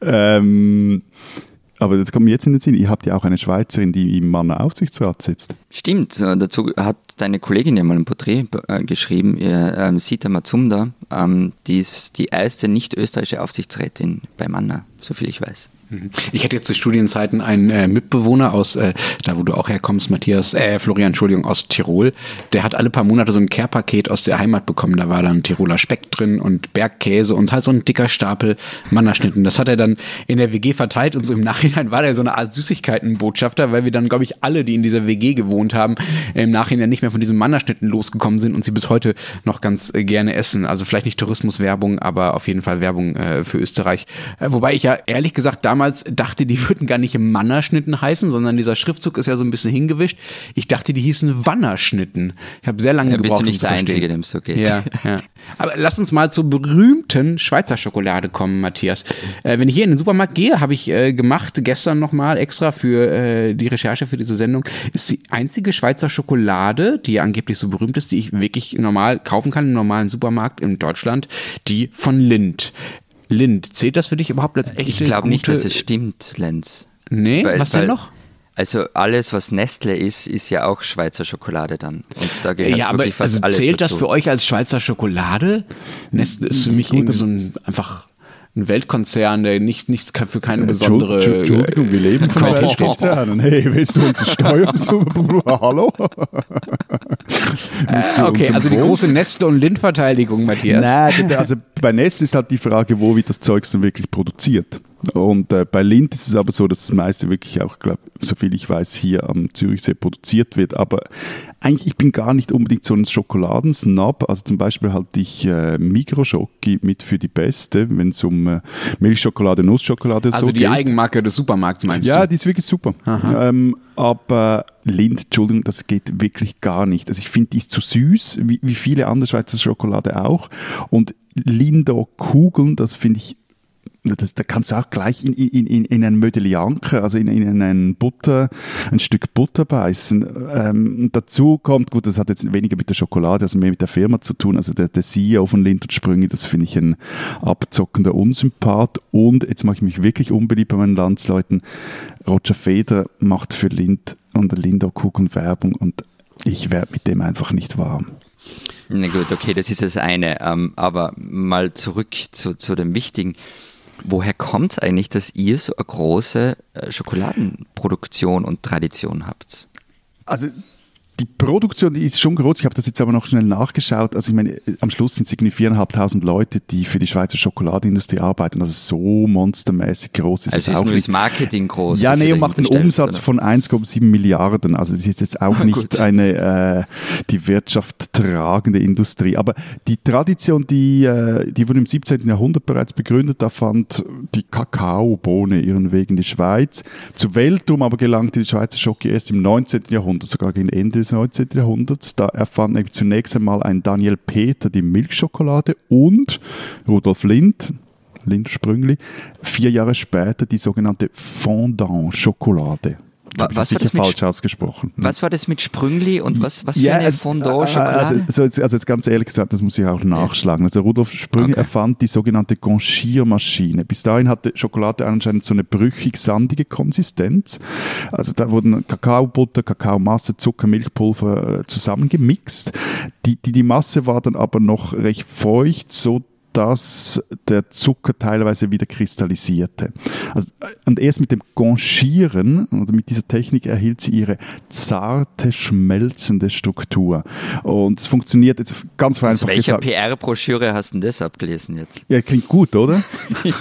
ähm, aber das kommt mir jetzt in den Sinn, ihr habt ja auch eine Schweizerin, die im Manner Aufsichtsrat sitzt. Stimmt, äh, dazu hat deine Kollegin ja mal ein Porträt äh, geschrieben, ähm, Sita Mazumda, ähm, die ist die erste nicht österreichische Aufsichtsrätin bei Manner, soviel ich weiß. Ich hatte jetzt zu Studienzeiten einen äh, Mitbewohner aus, äh, da wo du auch herkommst, Matthias, äh, Florian, Entschuldigung, aus Tirol. Der hat alle paar Monate so ein Care-Paket aus der Heimat bekommen. Da war dann Tiroler Speck drin und Bergkäse und halt so ein dicker Stapel Mannerschnitten. Das hat er dann in der WG verteilt und so im Nachhinein war der so eine Art Süßigkeitenbotschafter, weil wir dann, glaube ich, alle, die in dieser WG gewohnt haben, im Nachhinein nicht mehr von diesem Mannerschnitten losgekommen sind und sie bis heute noch ganz äh, gerne essen. Also vielleicht nicht Tourismuswerbung, aber auf jeden Fall Werbung äh, für Österreich. Äh, wobei ich ja ehrlich gesagt damals damals dachte, die würden gar nicht Mannerschnitten heißen, sondern dieser Schriftzug ist ja so ein bisschen hingewischt. Ich dachte, die hießen Wannerschnitten. Ich habe sehr lange ja, gebraucht, bist du nicht der Einzige, dem es so geht. Ja, ja. Aber lass uns mal zur berühmten Schweizer Schokolade kommen, Matthias. Äh, wenn ich hier in den Supermarkt gehe, habe ich äh, gemacht, gestern nochmal extra für äh, die Recherche für diese Sendung, ist die einzige Schweizer Schokolade, die ja angeblich so berühmt ist, die ich wirklich normal kaufen kann im normalen Supermarkt in Deutschland, die von Lind. Lind, zählt das für dich überhaupt als echte Ich glaube nicht, dass es stimmt, Lenz. Nee, weil, was denn noch? Also alles, was Nestle ist, ist ja auch Schweizer Schokolade dann. Und da gehört ja, aber fast also alles zählt dazu. das für euch als Schweizer Schokolade? Nestle ist für mich irgendwie so ein einfach ein Weltkonzern, der nicht, nicht für keine besondere. Entschuldigung, wir leben von Weltkonzernen. Hey, willst du uns Steuern? Hallo? Äh, okay, also die große Nestle- und Lind-Verteidigung, Matthias. Nein, also bei Nestle ist halt die Frage, wo wird das Zeug dann wirklich produziert. Und äh, bei Lind ist es aber so, dass das meiste wirklich auch, glaub, soviel ich weiß, hier am Zürichsee produziert wird. Aber eigentlich, ich bin gar nicht unbedingt so ein Schokoladensnab. Also zum Beispiel halte ich äh, Mikroschoki mit für die beste, wenn es um äh, Milchschokolade, Nussschokolade also so geht. Also die Eigenmarke des Supermarkts meinst ja, du? Ja, die ist wirklich super. Ähm, aber Lind, Entschuldigung, das geht wirklich gar nicht. Also ich finde, die ist zu süß, wie, wie viele andere Schweizer Schokolade auch. Und Lindo Kugeln, das finde ich das, da kannst du auch gleich in, in, in, in ein Mödelianke, also in, in einen Butter, ein Stück Butter beißen. Ähm, dazu kommt, gut, das hat jetzt weniger mit der Schokolade, also mehr mit der Firma zu tun, also der, der CEO von Lind und Sprünge, das finde ich ein abzockender Unsympath. Und jetzt mache ich mich wirklich unbeliebt bei meinen Landsleuten. Roger Feder macht für Lind und Lindo Kugeln Werbung und ich werde mit dem einfach nicht warm. Na gut, okay, das ist das eine. Ähm, aber mal zurück zu, zu dem Wichtigen woher kommt es eigentlich, dass ihr so eine große äh, Schokoladenproduktion und Tradition habt? Also die Produktion, die ist schon groß. Ich habe das jetzt aber noch schnell nachgeschaut. Also ich meine, am Schluss sind es irgendwie viereinhalbtausend Leute, die für die Schweizer Schokoladeindustrie arbeiten. Also so monstermäßig groß ist also es ist auch nur nicht. das Marketing groß. Ja, nee, und macht einen Umsatz oder? von 1,7 Milliarden. Also das ist jetzt auch nicht eine äh, die Wirtschaft tragende Industrie. Aber die Tradition, die, äh, die wurde im 17. Jahrhundert bereits begründet. Da fand die Kakaobohne ihren Weg in die Schweiz. Zu Weltum aber gelangte die Schweizer Schoki erst im 19. Jahrhundert, sogar gegen Ende des des 19. Jahrhunderts. Da erfand nämlich zunächst einmal ein Daniel Peter die Milchschokolade und Rudolf Lind, Lind Sprüngli, vier Jahre später die sogenannte Fondant-Schokolade. Jetzt was sicher falsch ausgesprochen. Was war das mit Sprüngli und was, was ja, für eine Fondant-Schokolade? Also, also, also, jetzt ganz ehrlich gesagt, das muss ich auch nachschlagen. Also Rudolf Sprüngli okay. erfand die sogenannte Gonchiermaschine. Bis dahin hatte Schokolade anscheinend so eine brüchig-sandige Konsistenz. Also da wurden Kakaobutter, Kakaomasse, Zucker, Milchpulver äh, zusammengemixt. Die, die, die Masse war dann aber noch recht feucht, so dass der Zucker teilweise wieder kristallisierte. Also, und erst mit dem Gonchieren oder mit dieser Technik erhielt sie ihre zarte, schmelzende Struktur. Und es funktioniert jetzt ganz vereinfacht Aus welcher PR-Broschüre hast du denn das abgelesen jetzt? Ja, klingt gut, oder? ja.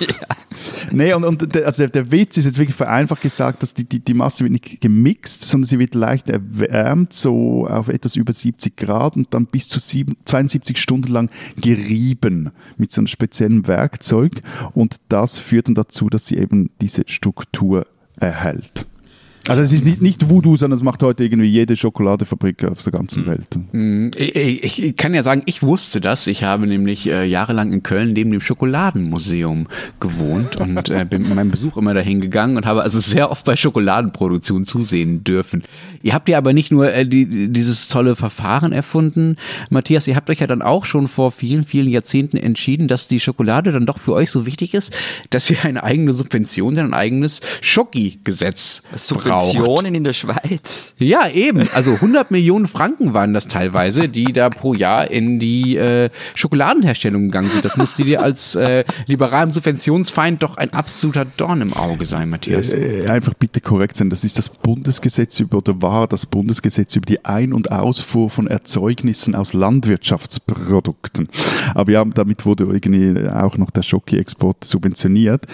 Nee, und, und der, also der, der, Witz ist jetzt wirklich vereinfacht gesagt, dass die, die, die Masse wird nicht gemixt, sondern sie wird leicht erwärmt, so auf etwas über 70 Grad und dann bis zu 7, 72 Stunden lang gerieben mit so einem speziellen Werkzeug und das führt dann dazu, dass sie eben diese Struktur erhält. Also es ist nicht, nicht Voodoo, sondern es macht heute irgendwie jede Schokoladefabrik auf der ganzen mhm. Welt. Mhm. Ich, ich, kann ja sagen, ich wusste das. Ich habe nämlich äh, jahrelang in Köln neben dem Schokoladenmuseum gewohnt und äh, bin mit meinem Besuch immer dahin gegangen und habe also sehr oft bei Schokoladenproduktion zusehen dürfen. Ihr habt ja aber nicht nur äh, die, dieses tolle Verfahren erfunden, Matthias, ihr habt euch ja dann auch schon vor vielen, vielen Jahrzehnten entschieden, dass die Schokolade dann doch für euch so wichtig ist, dass ihr eine eigene Subvention, ein eigenes Schoki-Gesetz braucht Subventionen in der Schweiz. Ja, eben. Also 100 Millionen Franken waren das teilweise, die da pro Jahr in die äh, Schokoladenherstellung gegangen sind. Das musste dir als äh, liberalem Subventionsfeind doch ein absoluter Dorn im Auge sein, Matthias. Äh, einfach bitte korrekt sein. Das ist das Bundesgesetz über, oder war das Bundesgesetz über die Ein- und Ausfuhr von Erzeugnissen aus Landwirtschaftsprodukten. Aber ja, damit wurde irgendwie auch noch der Schoki-Export subventioniert.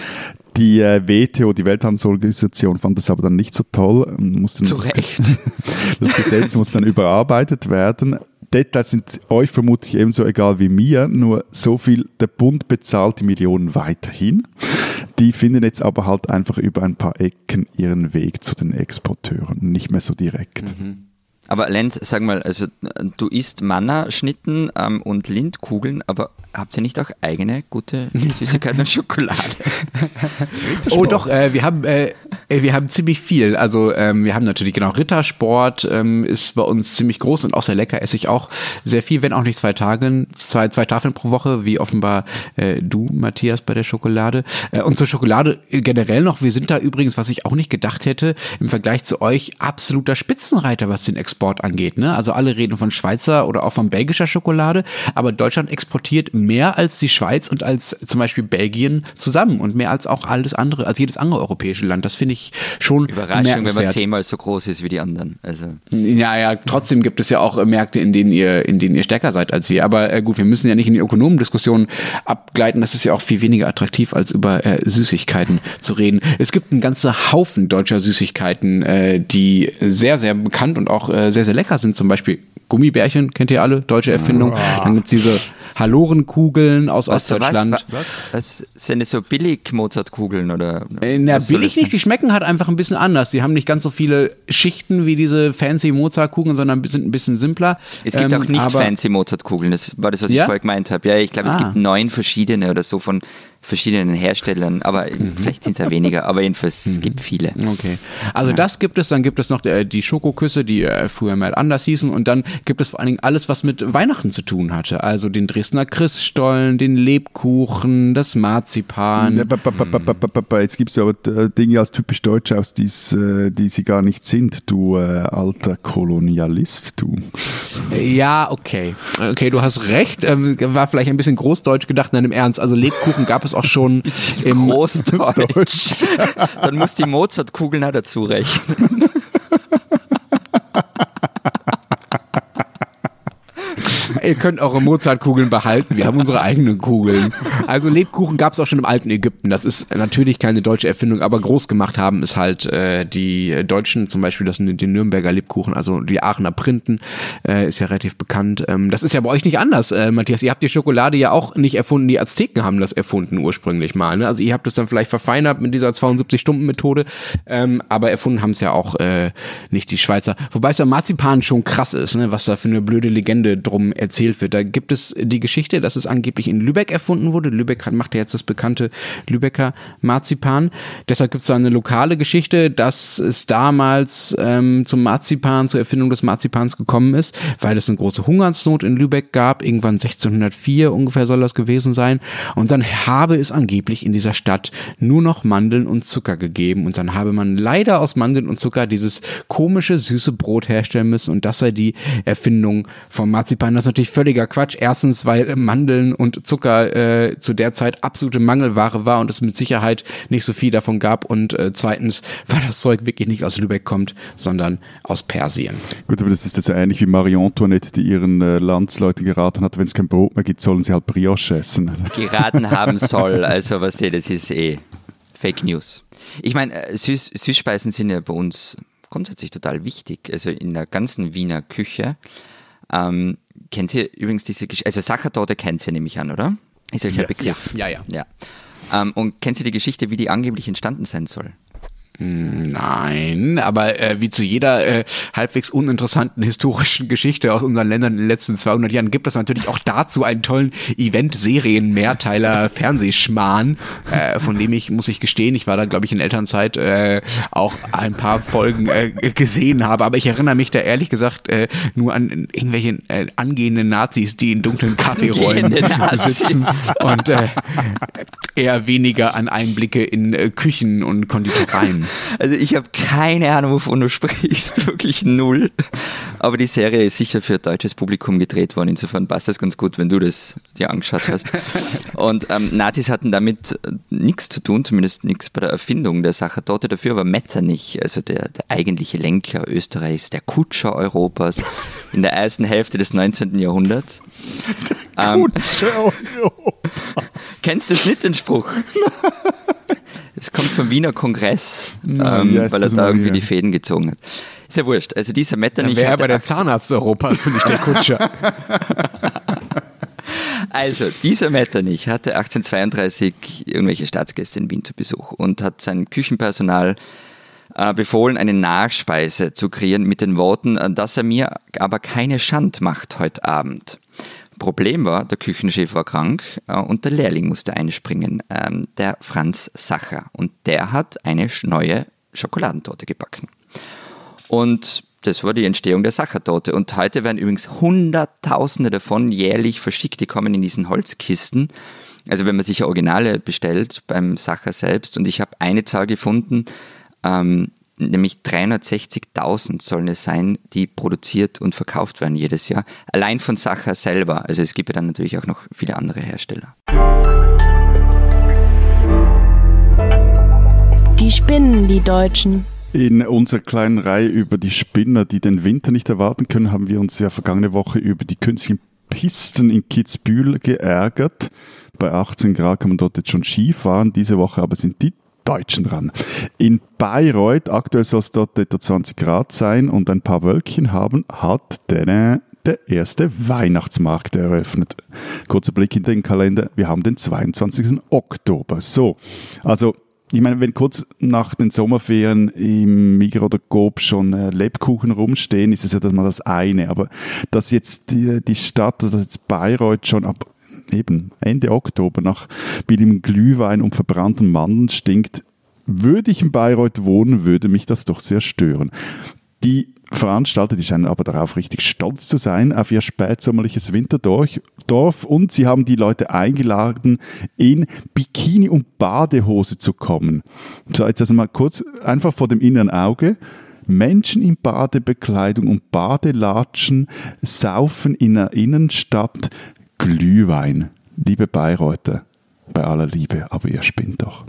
Die äh, WTO, die Welthandelsorganisation, fand das aber dann nicht so toll. und musste Zu das, Recht. das Gesetz muss dann überarbeitet werden. Details sind euch vermutlich ebenso egal wie mir, nur so viel, der Bund bezahlt die Millionen weiterhin. Die finden jetzt aber halt einfach über ein paar Ecken ihren Weg zu den Exporteuren, nicht mehr so direkt. Aber Lenz, sag mal, also du isst Manna-Schnitten ähm, und Lindkugeln, aber habt ihr nicht auch eigene gute Süßigkeiten und Schokolade? Oh doch, äh, wir haben äh, äh, wir haben ziemlich viel. Also ähm, wir haben natürlich genau Rittersport ähm, ist bei uns ziemlich groß und auch sehr lecker. Esse ich auch sehr viel, wenn auch nicht zwei Tage, zwei zwei Tafeln pro Woche, wie offenbar äh, du Matthias bei der Schokolade. Äh, und zur Schokolade generell noch. Wir sind da übrigens, was ich auch nicht gedacht hätte, im Vergleich zu euch absoluter Spitzenreiter, was den Export angeht. Ne? Also alle reden von Schweizer oder auch von belgischer Schokolade, aber Deutschland exportiert mehr als die Schweiz und als zum Beispiel Belgien zusammen und mehr als auch alles andere, als jedes andere europäische Land. Das finde ich schon Überraschung, wenn man zehnmal so groß ist wie die anderen. Also Ja, ja, trotzdem gibt es ja auch äh, Märkte, in denen ihr, in denen ihr stärker seid als wir. Aber äh, gut, wir müssen ja nicht in die Ökonomendiskussion abgleiten. Das ist ja auch viel weniger attraktiv, als über äh, Süßigkeiten zu reden. Es gibt einen ganzen Haufen deutscher Süßigkeiten, äh, die sehr, sehr bekannt und auch äh, sehr, sehr lecker sind. Zum Beispiel Gummibärchen, kennt ihr alle, deutsche Erfindung. Dann gibt's diese Halorenkugeln aus was, was, Ostdeutschland. was, was sind das so billig Mozartkugeln oder? Äh, Na, was billig nicht, die schmecken halt einfach ein bisschen anders. Die haben nicht ganz so viele Schichten wie diese fancy Mozartkugeln, sondern sind ein bisschen simpler. Es gibt Ähm, auch nicht fancy Mozartkugeln, das war das, was Ja? ich vorher gemeint habe. Ja, ich glaube, es Ah. gibt neun verschiedene oder so von verschiedenen Herstellern, aber Mhm. vielleicht sind es ja weniger, aber jedenfalls es gibt viele. Okay. Also das gibt es, dann gibt es noch äh, die Schokoküsse, die äh, früher mal anders hießen und dann gibt es vor allen Dingen alles, was mit Weihnachten zu tun hatte. Also den Dresdner Christstollen, den Lebkuchen, das Marzipan. Ja, Jetzt gibt es aber äh, Dinge als typisch deutsch aus, äh, die sie gar nicht sind, du äh, alter Kolonialist, du. Ja, okay. Okay, du hast recht. Ähm, war vielleicht ein bisschen großdeutsch gedacht, nein, im Ernst. Also Lebkuchen gab es auch schon im Großdeutsch. Dann muss die Mozartkugeln auch dazu rechnen. Ihr könnt eure Mozartkugeln behalten. Wir haben unsere eigenen Kugeln. Also Lebkuchen gab es auch schon im alten Ägypten. Das ist natürlich keine deutsche Erfindung, aber groß gemacht haben es halt äh, die Deutschen, zum Beispiel das die Nürnberger Lebkuchen, also die Aachener Printen, äh, ist ja relativ bekannt. Ähm, das ist ja bei euch nicht anders, äh, Matthias. Ihr habt die Schokolade ja auch nicht erfunden. Die Azteken haben das erfunden ursprünglich mal. Ne? Also ihr habt es dann vielleicht verfeinert mit dieser 72-Stunden-Methode, ähm, aber erfunden haben es ja auch äh, nicht die Schweizer. Wobei es ja Marzipan schon krass ist, ne? was da für eine blöde Legende drum erzählt wird. Da gibt es die Geschichte, dass es angeblich in Lübeck erfunden wurde. Lübeck macht ja jetzt das bekannte Lübecker Marzipan. Deshalb gibt es da eine lokale Geschichte, dass es damals ähm, zum Marzipan, zur Erfindung des Marzipans gekommen ist, weil es eine große Hungersnot in Lübeck gab. Irgendwann 1604 ungefähr soll das gewesen sein. Und dann habe es angeblich in dieser Stadt nur noch Mandeln und Zucker gegeben. Und dann habe man leider aus Mandeln und Zucker dieses komische, süße Brot herstellen müssen. Und das sei die Erfindung vom Marzipan. Das ist natürlich völliger Quatsch. Erstens, weil Mandeln und Zucker äh, zu der Zeit absolute Mangelware war und es mit Sicherheit nicht so viel davon gab. Und äh, zweitens, weil das Zeug wirklich nicht aus Lübeck kommt, sondern aus Persien. Gut, aber das ist also ähnlich wie Marie Antoinette, die ihren äh, Landsleuten geraten hat, wenn es kein Brot mehr gibt, sollen sie halt Brioche essen. geraten haben soll. Also was ihr, das ist eh Fake News. Ich meine, äh, Süß, Süßspeisen sind ja bei uns grundsätzlich total wichtig. Also in der ganzen Wiener Küche. Ähm, kennt ihr übrigens diese Geschichte? Also Sachertorte kennt ihr nämlich an, oder? Ist euch ein Begriff? Ja, ja. ja. Ähm, und kennt ihr die Geschichte, wie die angeblich entstanden sein soll? Nein, aber äh, wie zu jeder äh, halbwegs uninteressanten historischen Geschichte aus unseren Ländern in den letzten 200 Jahren gibt es natürlich auch dazu einen tollen Event-Serien-Mehrteiler Fernsehschmarrn, äh, von dem ich, muss ich gestehen, ich war da, glaube ich, in Elternzeit äh, auch ein paar Folgen äh, gesehen habe, aber ich erinnere mich da ehrlich gesagt äh, nur an irgendwelche äh, angehenden Nazis, die in dunklen Nazis. sitzen und äh, eher weniger an Einblicke in äh, Küchen und Konditoreien. Also ich habe keine Ahnung, wovon du sprichst, wirklich null. Aber die Serie ist sicher für deutsches Publikum gedreht worden. Insofern passt das ganz gut, wenn du das dir angeschaut hast. Und ähm, Nazis hatten damit äh, nichts zu tun, zumindest nichts bei der Erfindung der Sachertorte. Dafür war Metternich, also der, der eigentliche Lenker Österreichs, der Kutscher Europas in der ersten Hälfte des 19. Jahrhunderts. Der Ähm, Kutscher Europas. Kennst du das nicht, den Spruch? Es kommt vom Wiener Kongress, Na, ähm, yes, weil er da irgendwie die Fäden gezogen hat. Ist ja wurscht. Also dieser Metternich wäre er bei der 18 Zahnarzt Europas und nicht der Kutscher. Also, dieser Metternich hatte 1832 irgendwelche Staatsgäste in Wien zu Besuch und hat seinem Küchenpersonal äh, befohlen, eine Nachspeise zu kreieren mit den Worten, äh, dass er mir aber keine Schand macht heute Abend. Problem war, der Küchenchef war krank äh, und der Lehrling musste einspringen, ähm, der Franz Sacher. Und der hat eine neue Schokoladentorte gebacken. Und das war die Entstehung der Sachertorte. Und heute werden übrigens Hunderttausende davon jährlich verschickt. Die kommen in diesen Holzkisten. Also wenn man sich Originale bestellt beim Sacher selbst. Und ich habe eine Zahl gefunden, ähm, nämlich 360.000 sollen es sein, die produziert und verkauft werden jedes Jahr. Allein von Sacher selber. Also es gibt ja dann natürlich auch noch viele andere Hersteller. Die spinnen, die Deutschen. In unserer kleinen Reihe über die Spinner, die den Winter nicht erwarten können, haben wir uns ja vergangene Woche über die künstlichen Pisten in Kitzbühel geärgert. Bei 18 Grad kann man dort jetzt schon Ski fahren. Diese Woche aber sind die Deutschen dran. In Bayreuth, aktuell soll es dort etwa 20 Grad sein und ein paar Wölkchen haben, hat der, der erste Weihnachtsmarkt eröffnet. Kurzer Blick in den Kalender. Wir haben den 22. Oktober. So, also ich meine, wenn kurz nach den Sommerferien im Migros oder Coop schon äh, Lebkuchen rumstehen, ist es ja dann mal das eine. Aber dass jetzt die, die Stadt, dass jetzt Bayreuth schon ab eben Ende Oktober nach billigem Glühwein und verbrannten Mandeln stinkt, würde ich in Bayreuth wohnen, würde mich das doch sehr stören. Die Veranstalter, die scheinen aber darauf richtig stolz zu sein, auf ihr spätsommerliches Winterdorf Dorf. und sie haben die Leute eingeladen, in Bikini und Badehose zu kommen. So, jetzt also mal kurz einfach vor dem inneren Auge. Menschen in Badebekleidung und Badelatschen saufen in der Innenstadt Glühwein. Liebe Bayreuther, bei aller Liebe, aber ihr spinnt doch.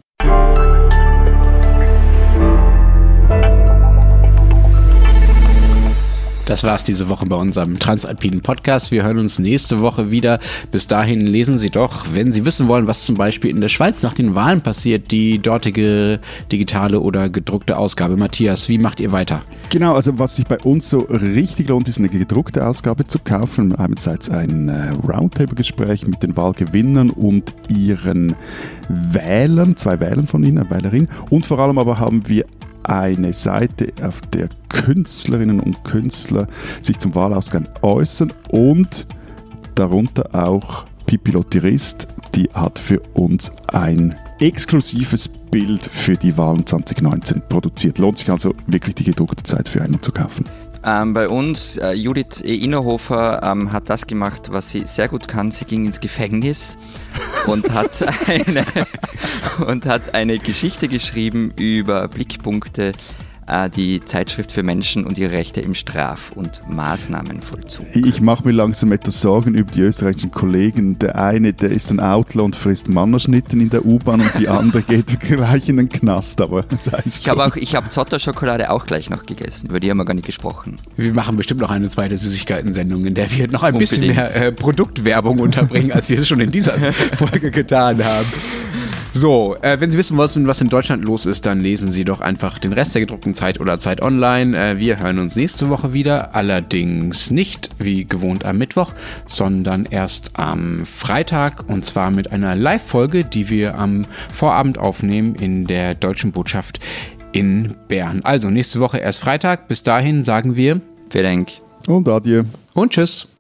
Das war's diese Woche bei unserem Transalpinen Podcast. Wir hören uns nächste Woche wieder. Bis dahin lesen Sie doch, wenn Sie wissen wollen, was zum Beispiel in der Schweiz nach den Wahlen passiert, die dortige digitale oder gedruckte Ausgabe. Matthias, wie macht ihr weiter? Genau, also was sich bei uns so richtig lohnt, ist eine gedruckte Ausgabe zu kaufen. Einerseits ein äh, Roundtable-Gespräch mit den Wahlgewinnern und ihren Wählern, zwei Wählern von ihnen, eine Wählerin. Und vor allem aber haben wir eine Seite, auf der Künstlerinnen und Künstler sich zum Wahlausgang äußern und darunter auch Pipi Lotterist, die hat für uns ein exklusives Bild für die Wahlen 2019 produziert. Lohnt sich also wirklich die gedruckte Zeit für einen zu kaufen. Ähm, bei uns, äh, Judith E. Innerhofer ähm, hat das gemacht, was sie sehr gut kann. Sie ging ins Gefängnis und hat eine, und hat eine Geschichte geschrieben über Blickpunkte, die Zeitschrift für Menschen und ihre Rechte im Straf- und Maßnahmenvollzug. Ich mache mir langsam etwas Sorgen über die österreichischen Kollegen. Der eine, der ist ein Outlaw und frisst Mannerschnitten in der U-Bahn und die andere geht gleich in den Knast, aber das heißt Ich habe auch, ich habe Zotter-Schokolade auch gleich noch gegessen, über die haben wir gar nicht gesprochen. Wir machen bestimmt noch eine zweite Süßigkeiten-Sendung, in der wir noch ein bisschen Unbedingt. mehr äh, Produktwerbung unterbringen, als wir es schon in dieser Folge getan haben. So, äh, wenn Sie wissen wollen, was in Deutschland los ist, dann lesen Sie doch einfach den Rest der gedruckten Zeit oder Zeit online. Äh, wir hören uns nächste Woche wieder, allerdings nicht wie gewohnt am Mittwoch, sondern erst am Freitag und zwar mit einer Live-Folge, die wir am Vorabend aufnehmen in der Deutschen Botschaft in Bern. Also nächste Woche erst Freitag. Bis dahin sagen wir Vielen Dank. Und adieu. und tschüss.